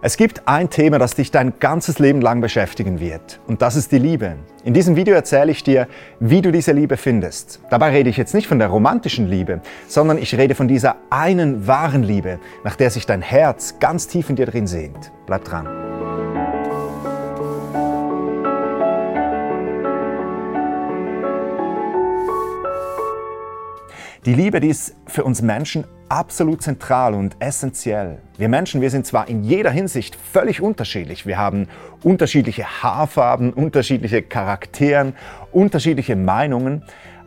Es gibt ein Thema, das dich dein ganzes Leben lang beschäftigen wird. Und das ist die Liebe. In diesem Video erzähle ich dir, wie du diese Liebe findest. Dabei rede ich jetzt nicht von der romantischen Liebe, sondern ich rede von dieser einen wahren Liebe, nach der sich dein Herz ganz tief in dir drin sehnt. Bleib dran. Die Liebe, die ist für uns Menschen absolut zentral und essentiell. Wir Menschen, wir sind zwar in jeder Hinsicht völlig unterschiedlich. Wir haben unterschiedliche Haarfarben, unterschiedliche Charakteren, unterschiedliche Meinungen.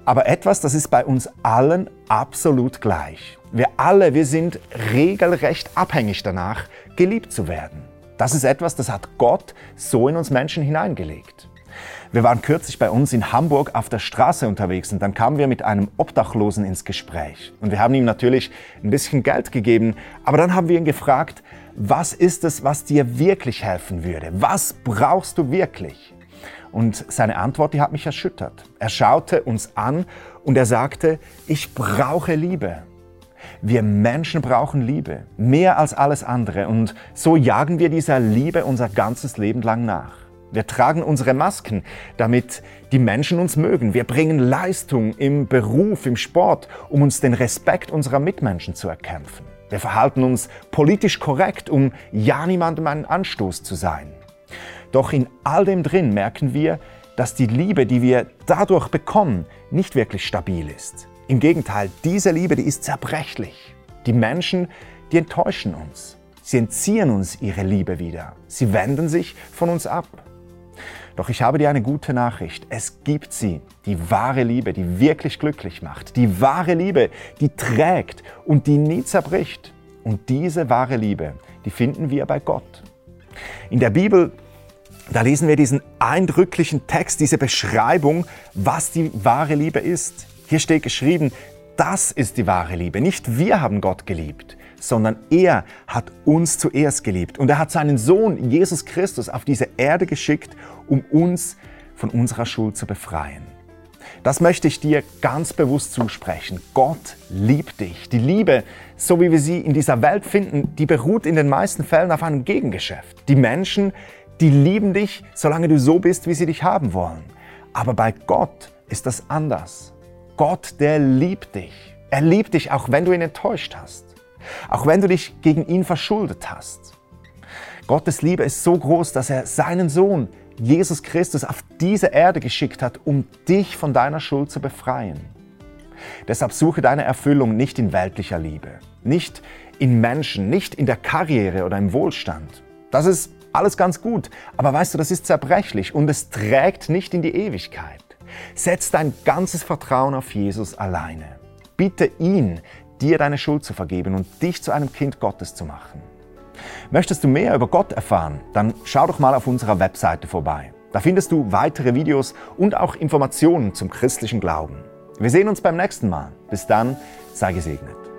Aber etwas, das ist bei uns allen absolut gleich. Wir alle, wir sind regelrecht abhängig danach, geliebt zu werden. Das ist etwas, das hat Gott so in uns Menschen hineingelegt. Wir waren kürzlich bei uns in Hamburg auf der Straße unterwegs und dann kamen wir mit einem Obdachlosen ins Gespräch. Und wir haben ihm natürlich ein bisschen Geld gegeben, aber dann haben wir ihn gefragt, was ist es, was dir wirklich helfen würde? Was brauchst du wirklich? Und seine Antwort, die hat mich erschüttert. Er schaute uns an und er sagte, ich brauche Liebe. Wir Menschen brauchen Liebe, mehr als alles andere. Und so jagen wir dieser Liebe unser ganzes Leben lang nach. Wir tragen unsere Masken, damit die Menschen uns mögen. Wir bringen Leistung im Beruf, im Sport, um uns den Respekt unserer Mitmenschen zu erkämpfen. Wir verhalten uns politisch korrekt, um ja niemandem einen Anstoß zu sein. Doch in all dem drin merken wir, dass die Liebe, die wir dadurch bekommen, nicht wirklich stabil ist. Im Gegenteil, diese Liebe, die ist zerbrechlich. Die Menschen, die enttäuschen uns. Sie entziehen uns ihre Liebe wieder. Sie wenden sich von uns ab. Doch ich habe dir eine gute Nachricht. Es gibt sie, die wahre Liebe, die wirklich glücklich macht. Die wahre Liebe, die trägt und die nie zerbricht. Und diese wahre Liebe, die finden wir bei Gott. In der Bibel, da lesen wir diesen eindrücklichen Text, diese Beschreibung, was die wahre Liebe ist. Hier steht geschrieben, das ist die wahre Liebe. Nicht wir haben Gott geliebt, sondern er hat uns zuerst geliebt. Und er hat seinen Sohn Jesus Christus auf diese Erde geschickt, um uns von unserer Schuld zu befreien. Das möchte ich dir ganz bewusst zusprechen. Gott liebt dich. Die Liebe, so wie wir sie in dieser Welt finden, die beruht in den meisten Fällen auf einem Gegengeschäft. Die Menschen, die lieben dich, solange du so bist, wie sie dich haben wollen. Aber bei Gott ist das anders. Gott, der liebt dich. Er liebt dich, auch wenn du ihn enttäuscht hast. Auch wenn du dich gegen ihn verschuldet hast. Gottes Liebe ist so groß, dass er seinen Sohn Jesus Christus auf diese Erde geschickt hat, um dich von deiner Schuld zu befreien. Deshalb suche deine Erfüllung nicht in weltlicher Liebe, nicht in Menschen, nicht in der Karriere oder im Wohlstand. Das ist alles ganz gut, aber weißt du, das ist zerbrechlich und es trägt nicht in die Ewigkeit. Setz dein ganzes Vertrauen auf Jesus alleine. Bitte ihn, dir deine Schuld zu vergeben und dich zu einem Kind Gottes zu machen. Möchtest du mehr über Gott erfahren, dann schau doch mal auf unserer Webseite vorbei. Da findest du weitere Videos und auch Informationen zum christlichen Glauben. Wir sehen uns beim nächsten Mal. Bis dann, sei gesegnet.